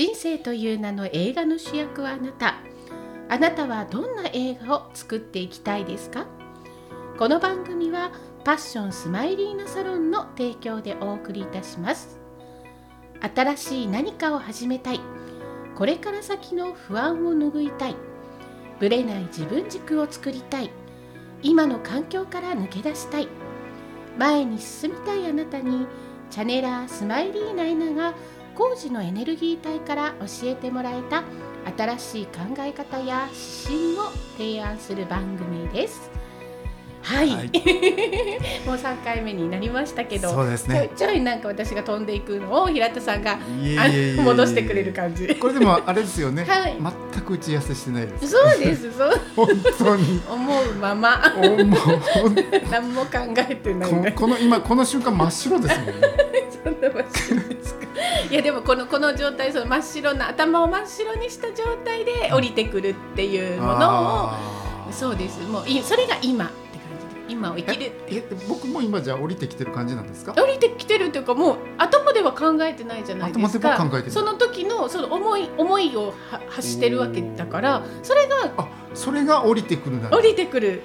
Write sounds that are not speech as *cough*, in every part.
人生という名の映画の主役はあなた。あなたはどんな映画を作っていきたいですか？この番組はパッションスマイリーナサロンの提供でお送りいたします。新しい何かを始めたい。これから先の不安を拭いたい。ぶれない自分軸を作りたい。今の環境から抜け出したい。前に進みたいあなたにチャネラースマイリーナエナが工事のエネルギー体から教えてもらえた新しい考え方や指針を提案する番組です。はい、はい。*laughs* もう3回目になりましたけどそうですね。ちょいちょいなんか私が飛んでいくのを平田さんが戻してくれる感じ。これでもあれですよね、はい。全く打ち合わせしてないです。そうですそう。*laughs* 本当に。思うまま。*laughs* 何も考えてないここの今この瞬間真っ白ですもんね。そんな真っ白。いやでもこのこの状態その真っ白な頭を真っ白にした状態で降りてくるっていうものをそうです。もういそれが今って感じで今を生きるえ僕も今じゃあ降りてきてる感じなんですか？降りてきてるっていうかもう頭では考えてないじゃないですか。頭では考えてない。その時のその思い思いをは発してるわけだからそれがあそれが降りてくるな降りてくる。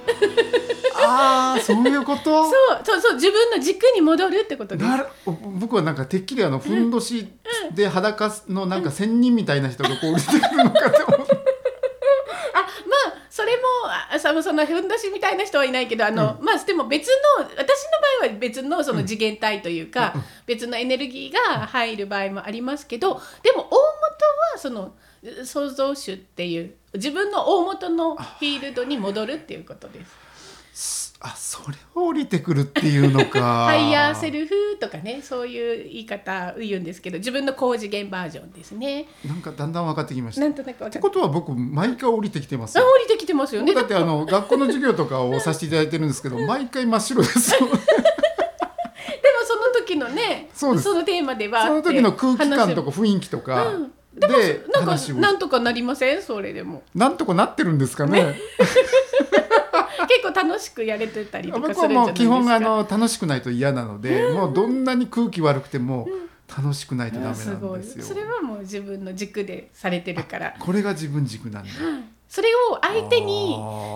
ああそういうこと？*laughs* そうそうそう自分の軸に戻るってことです。僕はなんかてっきりあのふんどしで裸のなんか仙人みたいな人がこう降りてくるのかと思って *laughs* あまあそれもあそのそのふんどしみたいな人はいないけどあの、まあでも別の私の場合は別のその次元体というか、うん。別のエネルギーが入る場合もありますけどでも大元はその創造主っていう自分の大元のフィールドに戻るっていうことです。あそれを降りてくるっていうのか。*laughs* ハイヤーセルフとかねそういう言い方を言うんですけど自分の高次元バージョンですね。なんかだんだん分かってきました。っなんとなくわかるて。ことは僕毎回降りてきてますあよ降りてきてますよね。だってあの学校の授業とかをさせていただいてるんですけど *laughs* 毎回真っ白ですよ。でもその時のねそうです。のテーマではその時の空気感とか雰囲気とか。うんでもでなんかなんとかなりません？それでも。なんとかなってるんですかね。*laughs* 結構楽しくやれてたりとかするんじゃないですか。もう基本あの楽しくないと嫌なので、もうどんなに空気悪くても楽しいとダメなんですよ。それはもう自分の軸でされてるから。これが自分軸なんだ。それを相手に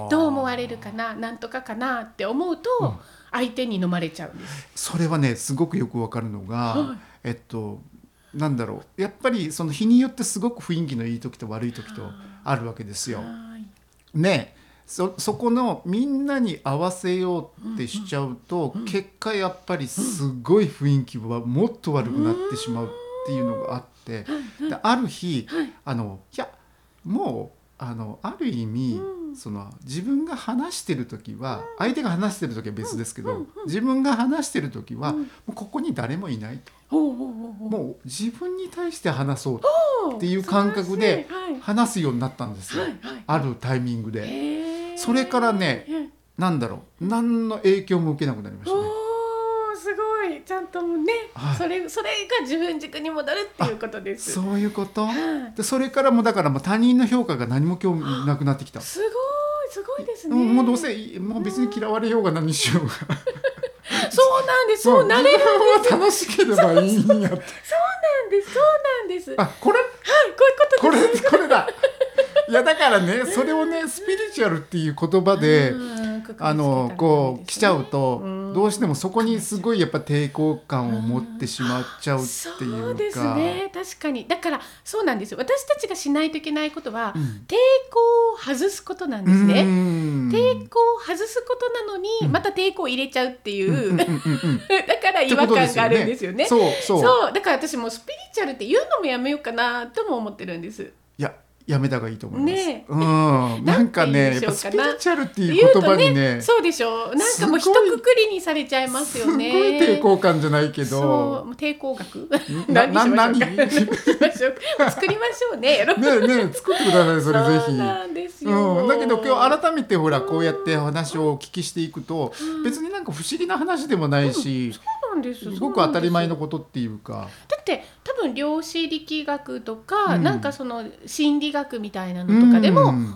どう思われるかななんとかかなって思うとうん。相手に飲まれちゃうんです。それはねすごくよくわかるのが、はい。えっとなんだろう。やっぱりその日によってすごく雰囲気のいい時と悪い時とあるわけですよ。はい。ね。そそこのみんなに合わせようってしちゃうと、結果やっぱりすごい雰囲気はもっと悪くなってしまうっていうのがあって、である日、あのいやもうあのある意味、その自分が話してる時は相手が話してる時は別ですけど、自分が話してる時は、もうここに誰もいないともう自分に対して話そうっていう感覚で話すようになったんですよ、あるタイミングで。それからねうんなんだろう。何の影響も受けなくなりましたね。すごい。ちゃんとね、はい。それそれが自分軸に戻るっていうことです。そういうこと？はい。でそれからもだからもう他人の評価が何も興味なくなってきた。すごいすごいですね。うんもうどうせもう別に嫌われようが何しようが *laughs* そうなんです。そうなれる。自分は楽しければいいんや *laughs* そうなんです。そうなんです。はい、あこれ？こういうことこです。れこれだいやだからねそれをねスピリチュアルっていう言葉でうんあのこう来ちゃうとうんどうしてもそこにすごいやっぱ抵抗感を持ってしまっちゃうってそいううです。ね確かにだからそうなんですよ私たちがしないといけないことは、うん抵抗を外すことなんですね。うん抵抗を外すことなのに、また抵抗を入れちゃうっていう、だから違和感があるんですよね。そうそうそうだから私もスピリチュアルって言うのもやめようかなとも思ってるんです。いややめた方がいいと思います。ねえ。うん、なんかね、なんて言うんでやっぱスピリチュアルっていう言葉とにね、そうでしょ。うなんかもう一括りにされちゃいますよね。すごい抵抗感じゃないけど、抵抗学なな *laughs* 何しましょうか。作りましょうねねえねえ作ってくださいそれぜひ。なんですよ、うん、だけど今日改めてほらこうやって話をお聞きしていくと別になんか不思議な話でもないしそうなんです。すごく当たり前のこことっていうか。だって多分量子力学とか、うん。なんかその心理学みたいなのとかでも、うん。同じよ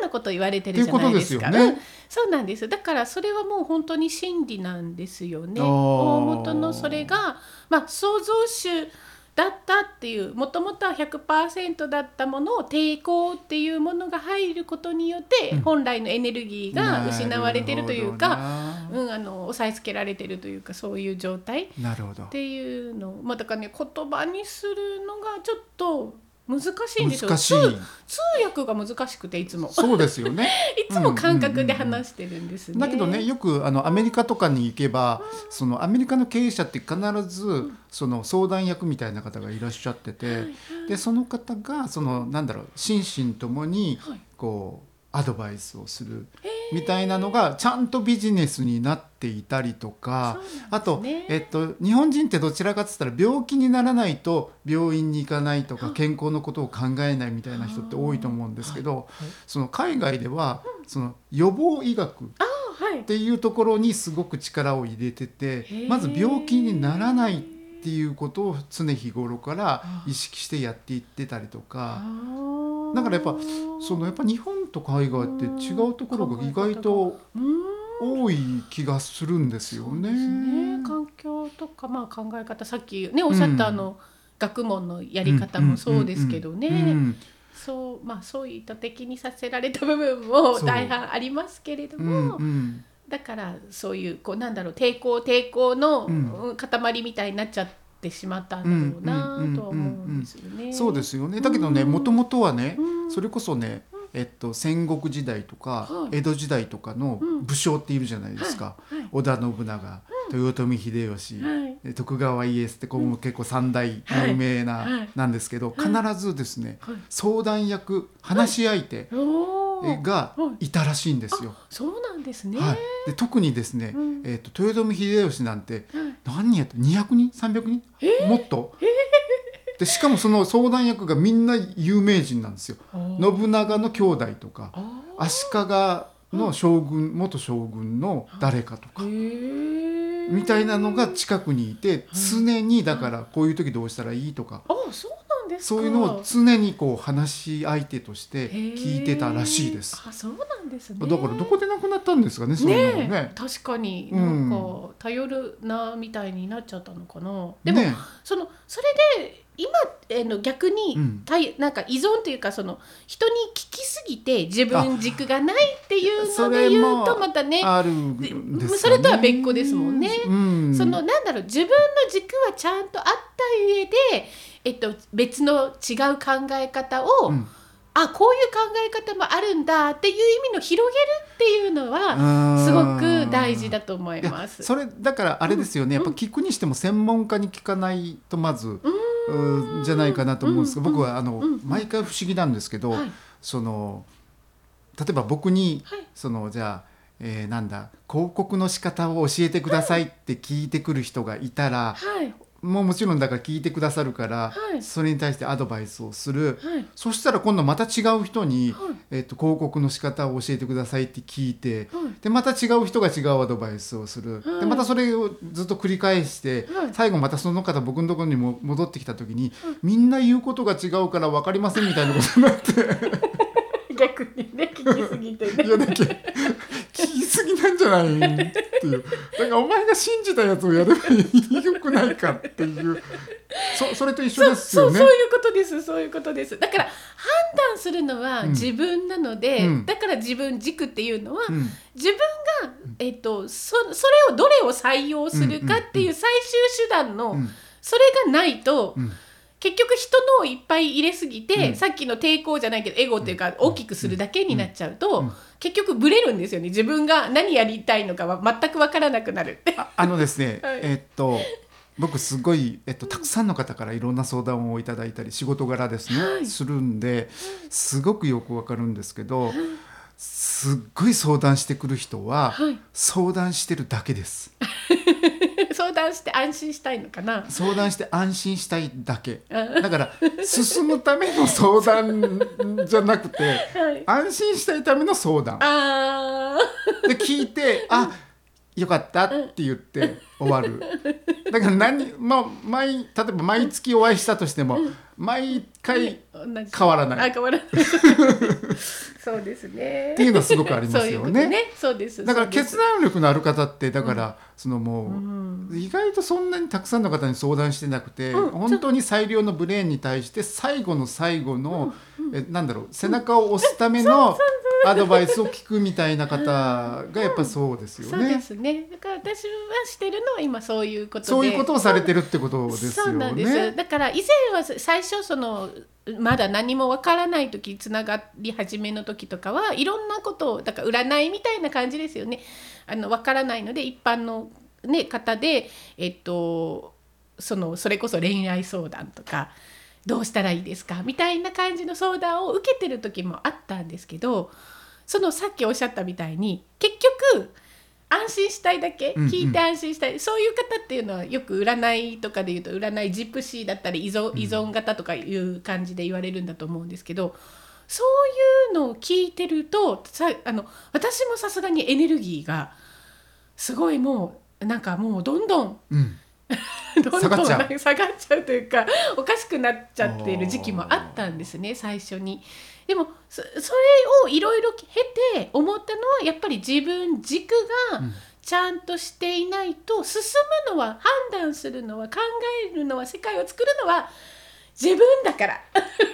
うなこと言われてるじゃないですか。すよね。うん。そうなんです。だからそれはもう本当に真理なんですよね。大元のそれがまあ創造主だったっていうもともとは100%だったものを抵抗っていうものが入ることによって、うん。本来のエネルギーが失われてるというか、うん、あの抑えつけられてるというかそういう状態。っほどなるほど。ていうのまあだからね言葉にするのがちょっと難しいんですよ。通通訳が難しくていつも。そうですよね。*laughs* いつも感覚で話してるんですね。だけどねよくあのアメリカとかに行けばそのアメリカの経営者って必ずその相談役みたいな方がいらっしゃっててでその方がそのなんだろう心身ともにはい。こうアドバイスをするみたいなのがちゃんとビジネスになっていたりとかあと、えっと、日本人ってどちらかっつったら病気にならないと病院に行かないとか健康のことを考えないみたいな人って多いと思うんですけどその海外ではその予防医学はい。っていうところにすごく力を入れててー。まず病気にならないっていうことを常日頃から意識してやっていってたりとか。だからやっぱそのやっぱ日本と海外って違うところが意外と多い気がするんですよね。ね。環境とか、まあ、考え方。さっきねおっしゃったあの、学問のやり方もそうですけどね、うん。うんそうまあそう意図的にさせられた部分も大半ありますけれどうんも、うん。だからそういうこうなんだろう抵抗抵抗の、うん。うん塊みたいになっちゃってしまったんだろうなうんとは思うんですよね。そうですよね。だけどねうん。もともとはねうん。それこそねえっと、戦国時代とかはい。江戸時代とかのうん。武将っているじゃないですか、はい。はい。織田信長、豊臣秀吉、徳川家康ってここも結構三大有名な、はい。はい。なんですけど必ずですね、はい。相談役話し相手がはい。たらしいんですよ。そうなんですね。はい、で特にですね、うん。えー、と豊臣秀吉なんてはい。何人やった？200人？300人、もっと、でしかもその相談役がみんな有名人なんですよ。信長の兄弟とかあ足利の将軍元将軍の誰かとか。みたいなのが近くにいて常にだからこういう時どうしたらいいとか。あそういうのを常にこう話し相手として聞いてたらしいです。あそうなんですね。だからどこでなくなったんですかねそういうのもね。ね。確かにうなんんか頼るなみたいになっちゃったのかな、でも、ねそのそれで今えの逆に、うん。たいなんか依存というかその人に聞きすぎて自分軸がないっていうそので言うとまたねあるね。それとは別個ですもんね。うん、そのなんだろう自分の軸はちゃんとあった上で、えっと、別の違う考え方を、うん。あこういう考え方もあるんだっていう意味の広げるっていうのはすごく大事だと思います。それだからあれですよね、やっぱ聞くにしても専門家に聞かないとまず、うじゃないかなと思うんですけど、うん僕はあの、うん。毎回不思議なんですけど、はい。その例えば僕に、はい。そのじゃあ、えーなんだ広告の仕方を教えてくださいって聞いてくる人がいたら、はいもうもちろんだから聞いてくださるから、はい。それに対してアドバイスをする。はい。そしたら今度また違う人に、はい。えっと広告の仕方を教えてくださいって聞いて、はい。でまた違う人が違うアドバイスをする、はい。でまたそれをずっと繰り返して、はい。最後またその方僕のところにも戻ってきた時に、みんな言うことが違うから分かりませんみたいなことになって。*laughs* 逆にね聞きすぎてね。いやだけ聞きすぎなんじゃないっていう。だからお前が信じたやつをやればよくないかっていう。そそれと一緒ですよね。そういうことです。そういうことです。だから判断するのはうん。自分なので、うん。だから自分軸っていうのは、うん。自分が、えっと、そそれをどれを採用するかっていう最終手段の、うん。それがないと、うん。結局人のをいっぱい入れすぎて、うん。さっきの抵抗じゃないけどエゴっていうか大きくするだけになっちゃうと、うん結局ブレるんですよね。自分が何やりたいのかは全く分からなくなる。ああのですね、*laughs* はい。えっと僕すごい、えっと、たくさんの方からいろんな相談をいただいたり仕事柄ですね、はい。するんですごくよくわかるんですけどすっごい相談してくる人は、はい。相談してるだけです。*laughs* 相談して安心したいのかな？相談して安心したいだけ。うんだから進むための相談 *laughs* じゃなくてはい、安心したいための相談。あで聞いてあよかったって言って終わる、*laughs* だから何、まあ、毎例えば毎月お会いしたとしても、毎回変わらない。あ変わらない。*laughs* そうですね。っていうのはすごくありますよね。そうね。です。だから決断力のある方ってだから、そのもう、うん。意外とそんなにたくさんの方に相談してなくて、うん。本当に最良のブレーンに対して最後の最後の、えなんだろう背中を押すためのアドバイスを聞くみたいな方がやっぱそうですよそうでね。すねだから私はしてるのは今そういうことでそういうことをされてるってことですよそうなんですね。だから以前は最初そのまだ何もわからない時つながり始めの時とかはいろんなことをだから占いみたいな感じですよねあのわからないので一般の、ね、方でえっとそのそれこそ恋愛相談とかどうしたらいいですかみたいな感じの相談を受けてる時もあったんですけどそのさっきおっしゃったみたいに結局安心したいだけうんうん。聞いて安心したい、そういう方っていうのはよく占いとかで言うと占いジプシーだったり依存依存型とかいう感じで言われるんだと思うんですけどそういうのを聞いてるとさあの私もさすがにエネルギーがすごいもうなんかもうどんどんうん、*laughs* どんどん下がっちゃう。なんか下がっちゃうというかおかしくなっちゃっている時期もあったんですね最初に。でもそそれをいろいろ経て思ったのはやっぱり自分軸がうん。ちゃんとしていないと進むのは判断するのは考えるのは世界を作るのは自分だから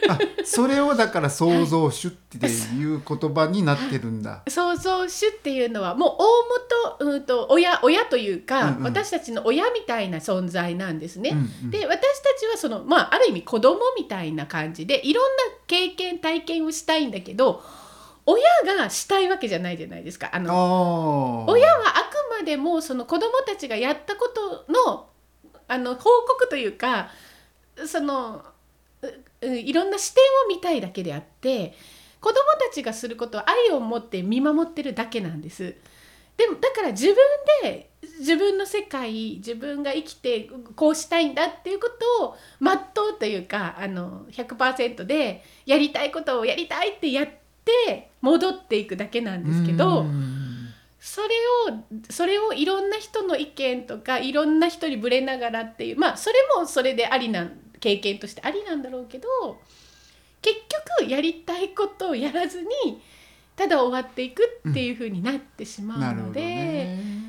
あそれをだから創造主っていう言葉になってるんだ。創造主っていうのはもう大元うんと親親というか、うんうん私たちの親みたいな存在なんですね。うんうんで私たちはそのまあある意味子供みたいな感じでいろんな経験体験をしたいんだけど親がしたいわけじゃないじゃないですか。あの親はあくまでもその子供たちがやったことのあの報告というかそのいろんな視点を見たいだけであって子供たちがすることは愛を持って見守ってるだけなんです。でもだから自分で自分の世界自分が生きてこうしたいんだっていうことを全うというかあの100%でやりたいことをやりたいってやって戻っていくだけなんですけど。うんそれをそれをいろんな人の意見とかいろんな人にぶれながらっていうまあそれもそれでありな経験としてありなんだろうけど結局やりたいことをやらずにただ終わっていくっていう風になってしまなるほどうので、ね。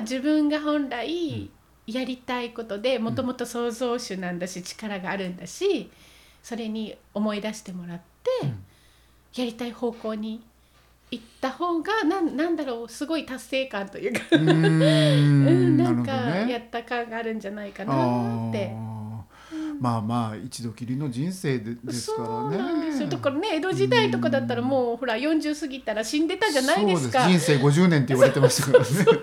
自分が本来やりたいことでもともと創造主なんだし力があるんだしそれに思い出してもらって、うんやりたい方向に行った方がなんなんだろうすごい達成感というかうん *laughs* ん、なんかやね。った感があるんじゃないかあなって。ーまあまあ一度きりの人生でですからね。そうなんですよだからね江戸時代とかだったらもうほら40過ぎたら死んでたじゃないですか。そう人生50年って言われてましたからね。そうだか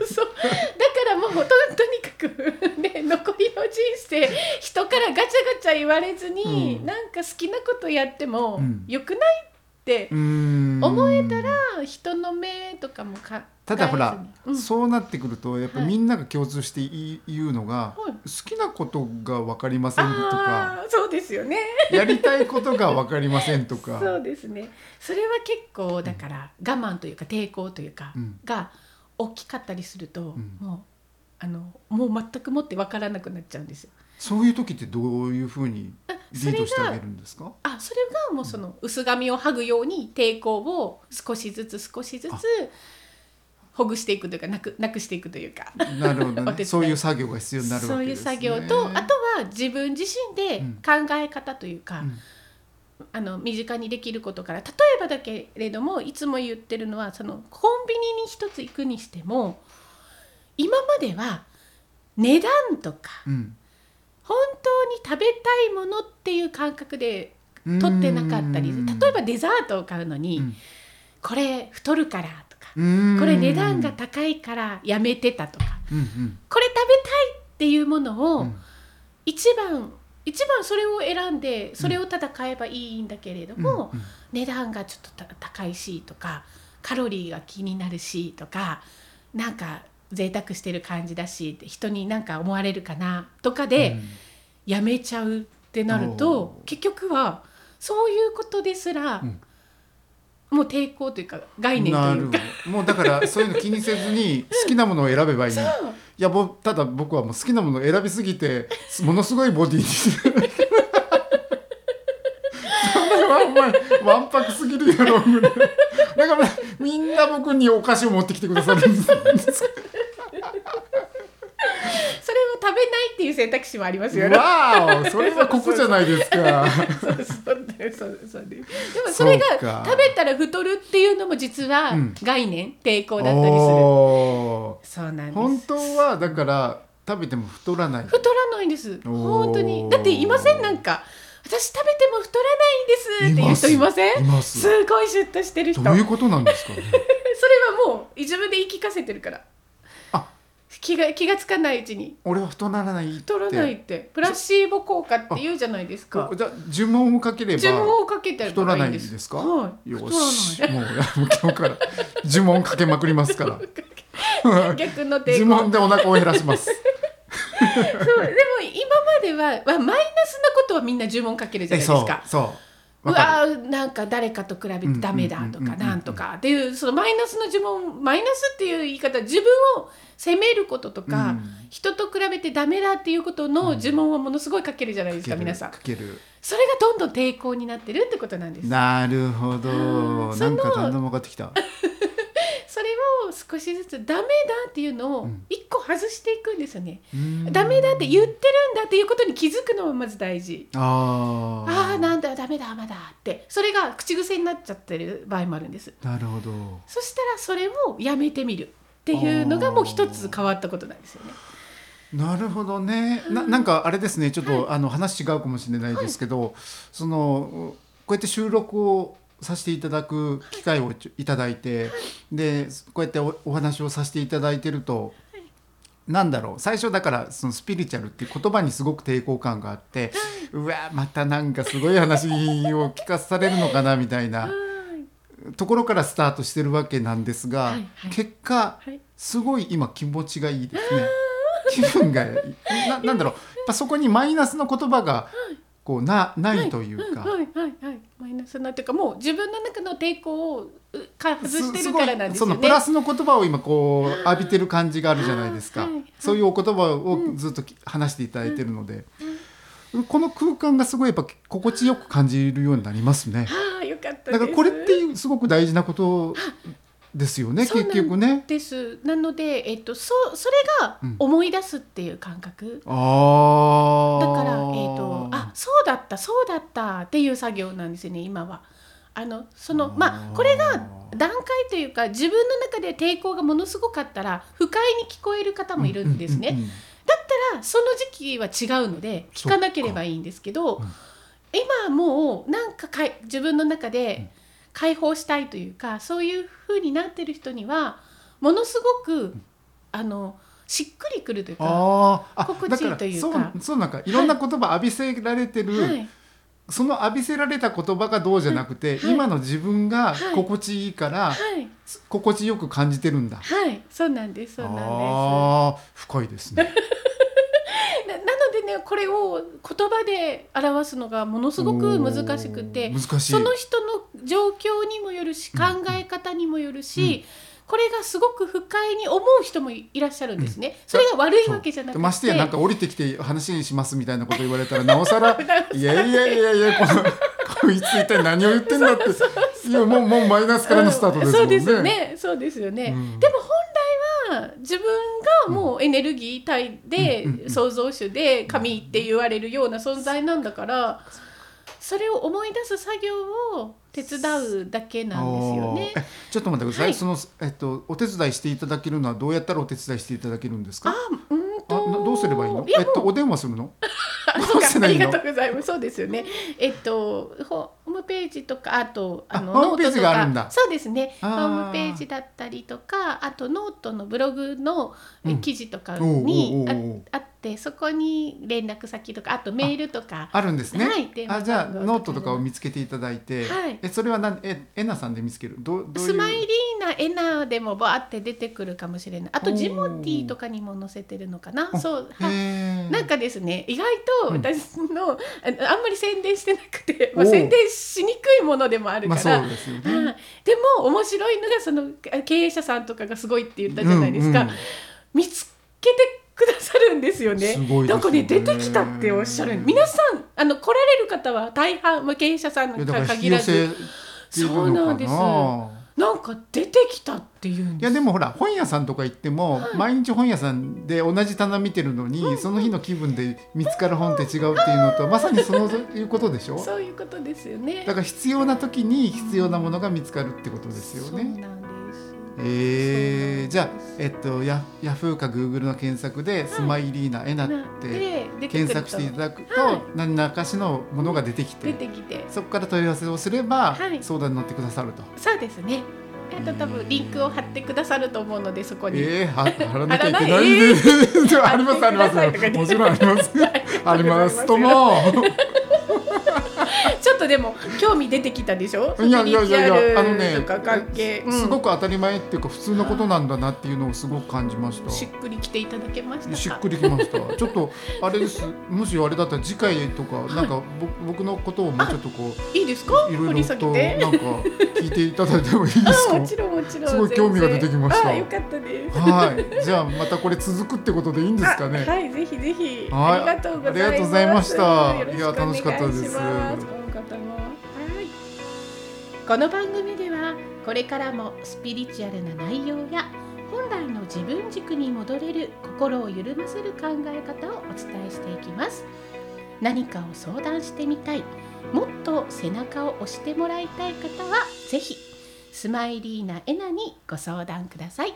らもうととにかく、ね、残りの人生人からガチャガチャ言われずに、うんなんか好きなことやってもうんよくないって思えたら人の目とかもかただほら、うん。そうなってくるとやっぱはい。みんなが共通してい言うのが、はい。好きなことが分かりませんとかそうですよね。やりたいことが分かりませんとか。*laughs* そうですね。それは結構だから我慢というか抵抗というかうん。が大きかったりすると、うん。もうあのもう全くもって分からなくなっちゃうんですよ。そういう時ってどういうふうに？あリそれがードしてあげるんですか？あそれがもうその薄紙を剥ぐように抵抗を少しずつ少しずつあほぐしていくというかなくなくしていくというか。なるほどね。*laughs* そういう作業が必要になるわそういうけですね作業とあとは自分自身で考え方というか、うん。あの身近にできることから例えばだけれどもいつも言ってるのはそのコンビニに一つ行くにしても今までは値段とかうん本当に食べたいものっていう感覚で取ってなかったりうん。例えばデザートを買うのに、うん。これ太るからとか、うん。これ値段が高いからやめてたとかうんうん。これ食べたいっていうものを、うん。一番一番それを選んでそれをただ買えばいいんだけれども、うん。値段がちょっとた高いしとかカロリーが気になるしとかなんか贅沢してる感じだし人になんか思われるかなとかでうん。やめちゃうってなるおとー。結局はそういうことですらうん。もう抵抗というか概念とないうか。ど。もうだからそういうの気にせずに *laughs* 好きなものを選べばいいいやぼただ僕はもう好きなものを選びすぎてものすごいボディに。*laughs* わんぱくすぎるやろぐらいだからみんな僕にお菓子を持ってきてくださるんですないっていう選択肢もありますよね。わおそれはここじゃないですかそうそうそうそうででもそれが食べたら太るっていうのも実はうん概念、抵抗だったりする。おそうなんです。ー本当はだから食べても太らない太らないんです。本当に。だっていませんなんか私食べても太らないんですっていう人いません？いますすごいシュッとしてる人。どういうことなんですかね *laughs* それはもう自分で言い聞かせてるから。あ気が気がつかないうちに。俺は太らないって。太らないって。プラシーボ効果って言うじゃないですか。じゃあ呪文をかければ呪文をかけてれ太らないいんで。ですすか、はい。よ。し。*laughs* もう今日から。呪文かけまくりますから。*laughs* 逆の抵呪抗文でお腹を減らします。*laughs* そうでも今までははマイナスなことはみんな呪文かけるじゃえないですか。そうそううわなんか誰かと比べてダメだとうんうんうんうんうん。かなんとか。っていうそのマイナスの呪文マイナスっていう言い方自分を責めることとか、うん。人と比べてダメだっていうことの呪文をものすごいかけるじゃないですか、皆さん。かける。それがどんどん抵抗になってるってことなんです。なるほど。うん。なんかだんだん分かってきた少しずつダメだっていうのを一個外していくんですよね、うん。ダメだって言ってるんだっていうことに気づくのもまず大事。あー。ああなんだダメだまだって。それが口癖になっちゃってる場合もあるんです。なるほど。そしたらそれをやめてみるっていうのがもう一つ変わったことなんですよね。なるほどね。ななんかあれですね。ちょっと、あの話違うかもしれないですけど、そのこうやって収録をさせていただく機会をいただいて、でこうやっておお話をさせていただいてると。なんだろう最初だからそのスピリチュアルっていう言葉にすごく抵抗感があって、うわまたなんかすごい話を聞かされるのかなみたいなところからスタートしてるわけなんですが、結果はい。すごい今気持ちがいいですね。気分がいい。ななんだろう。やっぱそこにマイナスの言葉がこうなないというか、はいはいはいマイナスなっていうかもう自分の中の抵抗をうか外してるからなんですよね。そのプラスの言葉を今こう浴びてる感じがあるじゃないですか、はいはいそういうお言葉をずっとき話していただいてるので、この空間がすごいやっぱ心地よく感じるようになりますね。ああよかったです。だからこれってすごく大事なことですよね結局ね。です。なので、えっと、そそれがうん。思い出すっていう感覚、あー。だから、えー、とあそうだったそうだったっていう作業なんですよね今は。あのそのまあこれが段階というか自分の中で抵抗がものすごかったら不快に聞こえる方もいるんですね。うんうんうんだったらその時期は違うので聞かなければいいんですけど、うん。今はもうなんかかい自分の中で解放したいというかそういう風になってる人にはものすごく、あのしっくりくるというか。心地いいというかそうなんかいろんな言葉浴びせられてる、はいその浴びせられた言葉がどうじゃなくて、はい今の自分がはい心地いいから、はい心地よく感じてるんだ。はい、そうなんです。そうなんです。深いですね。*laughs* ね、これを言葉で表すのがものすごく難しくて。その人の状況にもよるし、考え方にもよるし、これがすごく不快に思う人もいらっしゃるんですね。それが悪いわけじゃなくて、ましてやなんか降りてきて話にしますみたいなこと言われたらなおさら *laughs* いやいやいやいやこのこいつ一体何を言ってんだっていやもうもうマイナスからのスタートですもんね。そうですよね。そうですよね。うんでも本来は自分がもうエネルギー体で、創造主で神って言われるような存在なんだから、それを思い出す作業を手伝うだけなんですよね。ちょっと待ってください、はい。そのえっとお手伝いしていただけるのはどうやったらお手伝いしていただけるんですか？あ、うんとどうすればいいの？えっとお電話するの？*laughs* そううかありがとうございます。そうですよね。えっとホームページとかあとあのノートとかそうですね。ホあーームページだったりとかあとノートのブログの記事とかにああってってそこに連絡先とかあとメールとか。あるんですね。はいあじゃあノートとかを見つけていただいて、はい。えそれはなんええなさんで見つける？どうどスマイリーナエナでもバーって出てくるかもしれない。あとジモティーとかにも載せてるのかな？あそうはなんかですね意外とうん。私の、あのあんまり宣伝してなくて、まあ、宣伝しにくいものでもあるまから、あそうですよはい。ね。でも面白いのがその経営者さんとかがすごいって言ったじゃないですか、うんうん。見つけてくださるんですよね。ね。なんかね出てきたっておっしゃる皆さんあの来られる方は大半、まあ、経営者さんかいやだから引き限らずそうなんです。なんか出てきたっていう。んいやでもほら本屋さんとか行っても、はい。毎日本屋さんで同じ棚見てるのに、その日の気分で見つかる本って違うっていうのと *laughs* まさにそのいうことでしょ？そういうことですよね。だから必要な時に必要なものが見つかるってことですよそうね。えー、じゃあ、えっっと、ヤヤフーかグーグルの検索で、スマイリーナエナって検索していただくと、はい。何らかしのものが出てきて、出てきて。そこから問い合わせをすれば、はい。相談に乗ってくださると。そうですね。あと多分リンクを貼ってくださると思うのでそこに。えー、は *laughs* 貼らなきゃいけない。ない。*laughs* んで、ありますあります。もちろんあります。あります。ともっとでも興味出てきたでしょ？いやいやいやいやあのねとか関係、うん。すごく当たり前っていうか普通のことなんだなっていうのをすごく感じました。しっくりきていただけましたか？しっくりきました。ちょっとあれです。*laughs* もしあれだったら次回とかなんかぼ僕のことをもうちょっとこういいですか？いろいろと。なんか聞いていただいてもいいですか？*laughs* あもちろんもちろん。すごい興味が出てきました。よかったです。はい。じゃあまたこれ続くってことでいいんですかね？あはい、ぜひぜひ。はい。ありがとうございました。いや楽しかったですこの番組ではこれからもスピリチュアルな内容や本来の自分軸に戻れる心を緩ませる考え方をお伝えしていきます。何かを相談してみたい、もっと背中を押してもらいたい方は是非スマイリーナエナにご相談ください。